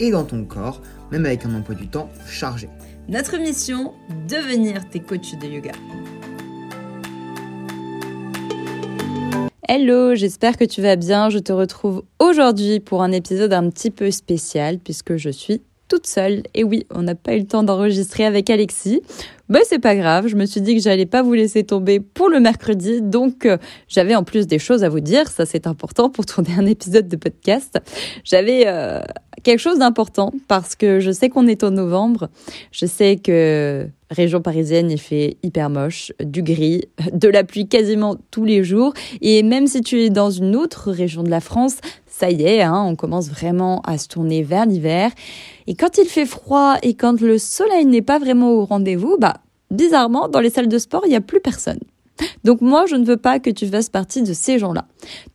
et dans ton corps, même avec un emploi du temps chargé. Notre mission, devenir tes coachs de yoga. Hello, j'espère que tu vas bien. Je te retrouve aujourd'hui pour un épisode un petit peu spécial puisque je suis toute seule. Et oui, on n'a pas eu le temps d'enregistrer avec Alexis. Mais c'est pas grave, je me suis dit que j'allais pas vous laisser tomber pour le mercredi, donc euh, j'avais en plus des choses à vous dire, ça c'est important pour tourner un épisode de podcast. J'avais euh, quelque chose d'important parce que je sais qu'on est en novembre, je sais que région parisienne il fait hyper moche, du gris, de la pluie quasiment tous les jours, et même si tu es dans une autre région de la France, ça y est, hein, on commence vraiment à se tourner vers l'hiver. Et quand il fait froid et quand le soleil n'est pas vraiment au rendez-vous, bah, bizarrement, dans les salles de sport, il n'y a plus personne. Donc moi, je ne veux pas que tu fasses partie de ces gens-là.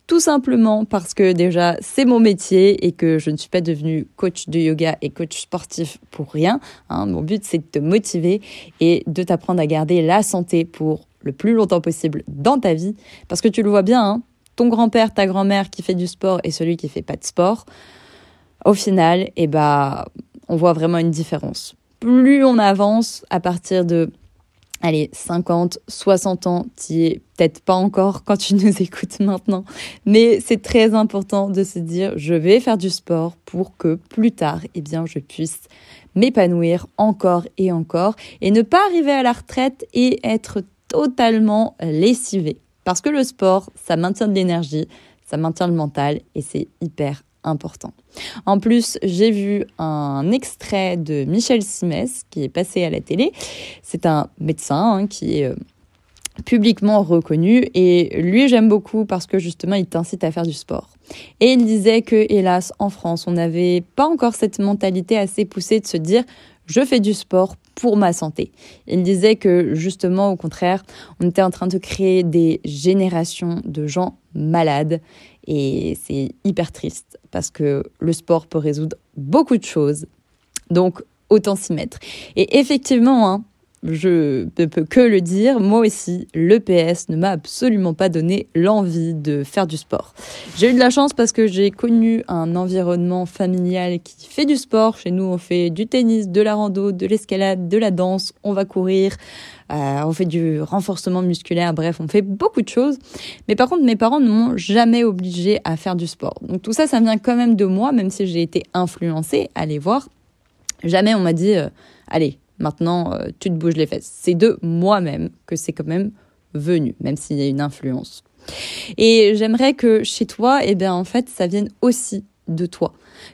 Tout simplement parce que déjà, c'est mon métier et que je ne suis pas devenue coach de yoga et coach sportif pour rien. Hein. Mon but, c'est de te motiver et de t'apprendre à garder la santé pour le plus longtemps possible dans ta vie. Parce que tu le vois bien, hein, ton grand-père, ta grand-mère qui fait du sport et celui qui fait pas de sport, au final, eh ben, on voit vraiment une différence. Plus on avance à partir de allez, 50, 60 ans, tu es peut-être pas encore quand tu nous écoutes maintenant, mais c'est très important de se dire je vais faire du sport pour que plus tard, eh bien, je puisse m'épanouir encore et encore et ne pas arriver à la retraite et être totalement lessivé. Parce que le sport, ça maintient de l'énergie, ça maintient le mental et c'est hyper important. En plus, j'ai vu un extrait de Michel Simès qui est passé à la télé. C'est un médecin hein, qui est euh, publiquement reconnu et lui j'aime beaucoup parce que justement il t'incite à faire du sport. Et il disait que hélas en France on n'avait pas encore cette mentalité assez poussée de se dire je fais du sport pour ma santé. Il disait que justement, au contraire, on était en train de créer des générations de gens malades et c'est hyper triste parce que le sport peut résoudre beaucoup de choses. Donc, autant s'y mettre. Et effectivement, hein, je ne peux que le dire, moi aussi, l'EPS ne m'a absolument pas donné l'envie de faire du sport. J'ai eu de la chance parce que j'ai connu un environnement familial qui fait du sport. Chez nous, on fait du tennis, de la rando, de l'escalade, de la danse, on va courir, euh, on fait du renforcement musculaire, bref, on fait beaucoup de choses. Mais par contre, mes parents ne m'ont jamais obligé à faire du sport. Donc tout ça, ça vient quand même de moi, même si j'ai été influencée, allez voir. Jamais on m'a dit, euh, allez, Maintenant, euh, tu te bouges les fesses. C'est de moi-même que c'est quand même venu, même s'il y a une influence. Et j'aimerais que chez toi, eh bien, en fait, ça vienne aussi de toi.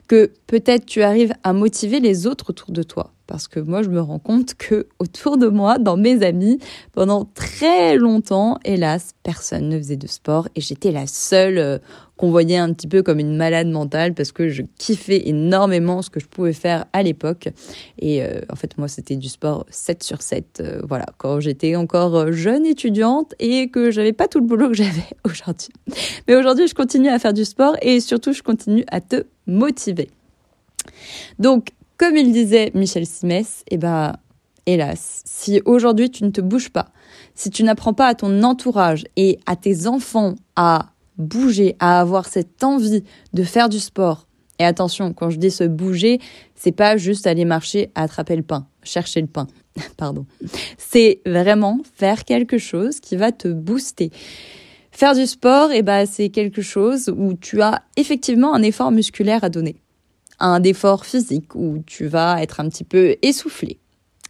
Que peut-être tu arrives à motiver les autres autour de toi. Parce que moi, je me rends compte que autour de moi, dans mes amis, pendant très longtemps, hélas, personne ne faisait de sport et j'étais la seule euh, qu'on voyait un petit peu comme une malade mentale parce que je kiffais énormément ce que je pouvais faire à l'époque. Et euh, en fait, moi, c'était du sport 7 sur 7. Euh, voilà, quand j'étais encore jeune étudiante et que j'avais pas tout le boulot que j'avais aujourd'hui. Mais aujourd'hui, je continue à faire du sport et surtout, je continue à te motiver. Donc, comme il disait Michel Simès, eh ben, hélas, si aujourd'hui tu ne te bouges pas, si tu n'apprends pas à ton entourage et à tes enfants à bouger, à avoir cette envie de faire du sport, et attention, quand je dis se bouger, c'est pas juste aller marcher, attraper le pain, chercher le pain. Pardon. C'est vraiment faire quelque chose qui va te booster. Faire du sport, eh ben, c'est quelque chose où tu as effectivement un effort musculaire à donner un effort physique où tu vas être un petit peu essoufflé.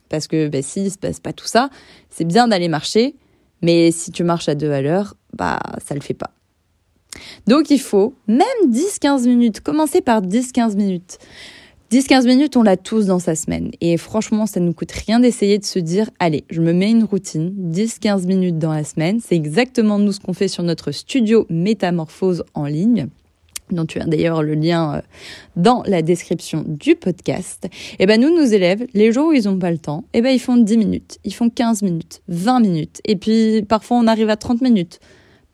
Parce que bah, s'il ne se passe pas tout ça, c'est bien d'aller marcher, mais si tu marches à deux à l'heure, bah ça le fait pas. Donc il faut même 10-15 minutes, commencer par 10-15 minutes. 10-15 minutes, on l'a tous dans sa semaine. Et franchement, ça ne nous coûte rien d'essayer de se dire, allez, je me mets une routine, 10-15 minutes dans la semaine. C'est exactement nous ce qu'on fait sur notre studio Métamorphose en ligne. Dont tu as d'ailleurs le lien euh, dans la description du podcast, eh ben nous, nos élèves, les jours où ils n'ont pas le temps, eh ben ils font 10 minutes, ils font 15 minutes, 20 minutes, et puis parfois on arrive à 30 minutes,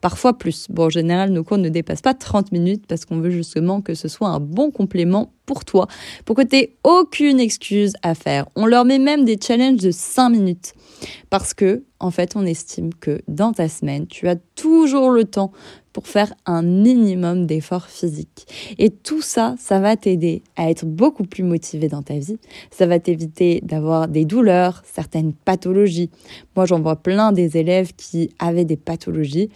parfois plus. Bon, en général, nos cours ne dépassent pas 30 minutes parce qu'on veut justement que ce soit un bon complément pour toi, pour que tu n'aies aucune excuse à faire. On leur met même des challenges de 5 minutes parce que, en fait, on estime que dans ta semaine, tu as toujours le temps pour faire un minimum d'efforts physiques. Et tout ça, ça va t'aider à être beaucoup plus motivé dans ta vie. Ça va t'éviter d'avoir des douleurs, certaines pathologies. Moi, j'en vois plein des élèves qui avaient des pathologies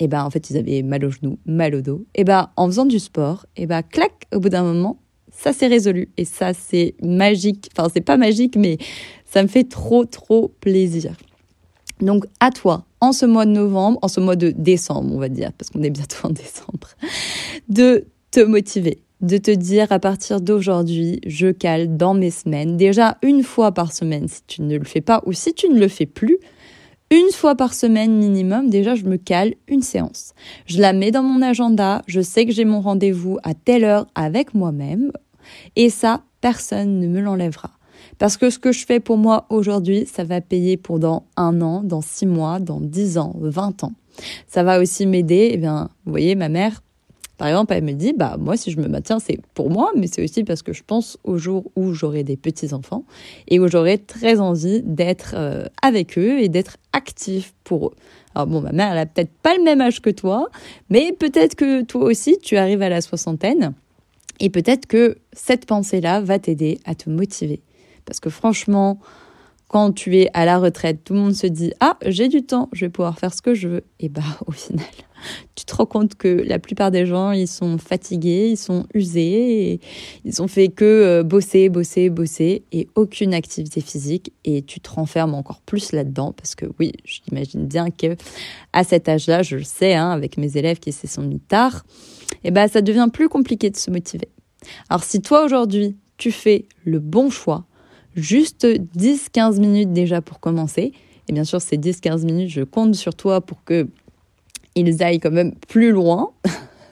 et ben en fait ils avaient mal au genou, mal au dos. Et ben en faisant du sport, et ben clac, au bout d'un moment, ça s'est résolu. Et ça c'est magique. Enfin c'est pas magique, mais ça me fait trop trop plaisir. Donc à toi, en ce mois de novembre, en ce mois de décembre, on va dire, parce qu'on est bientôt en décembre, de te motiver, de te dire à partir d'aujourd'hui, je cale dans mes semaines, déjà une fois par semaine si tu ne le fais pas ou si tu ne le fais plus, une fois par semaine minimum, déjà, je me cale une séance. Je la mets dans mon agenda, je sais que j'ai mon rendez-vous à telle heure avec moi-même, et ça, personne ne me l'enlèvera. Parce que ce que je fais pour moi aujourd'hui, ça va payer pour dans un an, dans six mois, dans dix ans, vingt ans. Ça va aussi m'aider, eh bien, vous voyez, ma mère, par exemple, elle me dit, bah moi, si je me maintiens, c'est pour moi, mais c'est aussi parce que je pense au jour où j'aurai des petits enfants et où j'aurai très envie d'être euh, avec eux et d'être actif pour eux. Alors bon, ma mère, elle a peut-être pas le même âge que toi, mais peut-être que toi aussi, tu arrives à la soixantaine et peut-être que cette pensée-là va t'aider à te motiver. Parce que franchement, quand tu es à la retraite, tout le monde se dit ah j'ai du temps, je vais pouvoir faire ce que je veux. Et bah au final, tu te rends compte que la plupart des gens ils sont fatigués, ils sont usés, ils ont fait que euh, bosser, bosser, bosser et aucune activité physique. Et tu te renfermes encore plus là-dedans parce que oui, j'imagine bien que à cet âge-là, je le sais hein, avec mes élèves qui se sont mis tard, et bah ça devient plus compliqué de se motiver. Alors si toi aujourd'hui tu fais le bon choix juste 10-15 minutes déjà pour commencer. Et bien sûr, ces 10-15 minutes, je compte sur toi pour que ils aillent quand même plus loin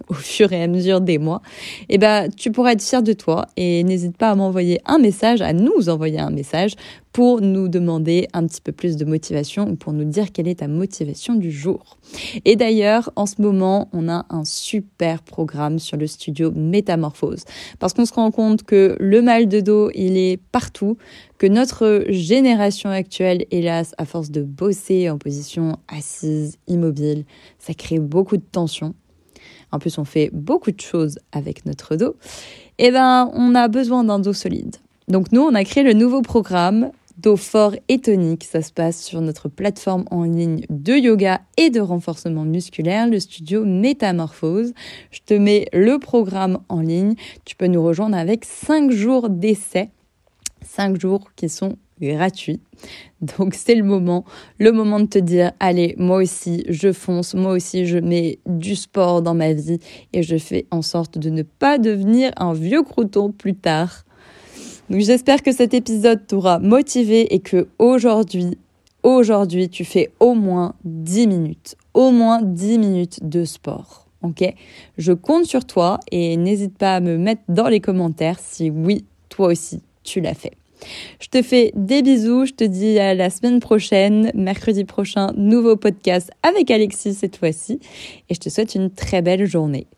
au fur et à mesure des mois, eh ben, tu pourras être fier de toi et n'hésite pas à m'envoyer un message, à nous envoyer un message pour nous demander un petit peu plus de motivation ou pour nous dire quelle est ta motivation du jour. Et d'ailleurs, en ce moment, on a un super programme sur le studio Métamorphose. Parce qu'on se rend compte que le mal de dos, il est partout, que notre génération actuelle, hélas, à force de bosser en position assise, immobile, ça crée beaucoup de tension en plus on fait beaucoup de choses avec notre dos, eh ben on a besoin d'un dos solide. Donc nous, on a créé le nouveau programme dos fort et tonique. Ça se passe sur notre plateforme en ligne de yoga et de renforcement musculaire, le studio Métamorphose. Je te mets le programme en ligne. Tu peux nous rejoindre avec 5 jours d'essai. 5 jours qui sont gratuits. Donc c'est le moment, le moment de te dire, allez, moi aussi, je fonce, moi aussi, je mets du sport dans ma vie et je fais en sorte de ne pas devenir un vieux crouton plus tard. Donc j'espère que cet épisode t'aura motivé et que aujourd'hui, aujourd'hui, tu fais au moins 10 minutes, au moins 10 minutes de sport. Ok? Je compte sur toi et n'hésite pas à me mettre dans les commentaires si oui, toi aussi, tu l'as fait. Je te fais des bisous, je te dis à la semaine prochaine, mercredi prochain, nouveau podcast avec Alexis cette fois-ci, et je te souhaite une très belle journée.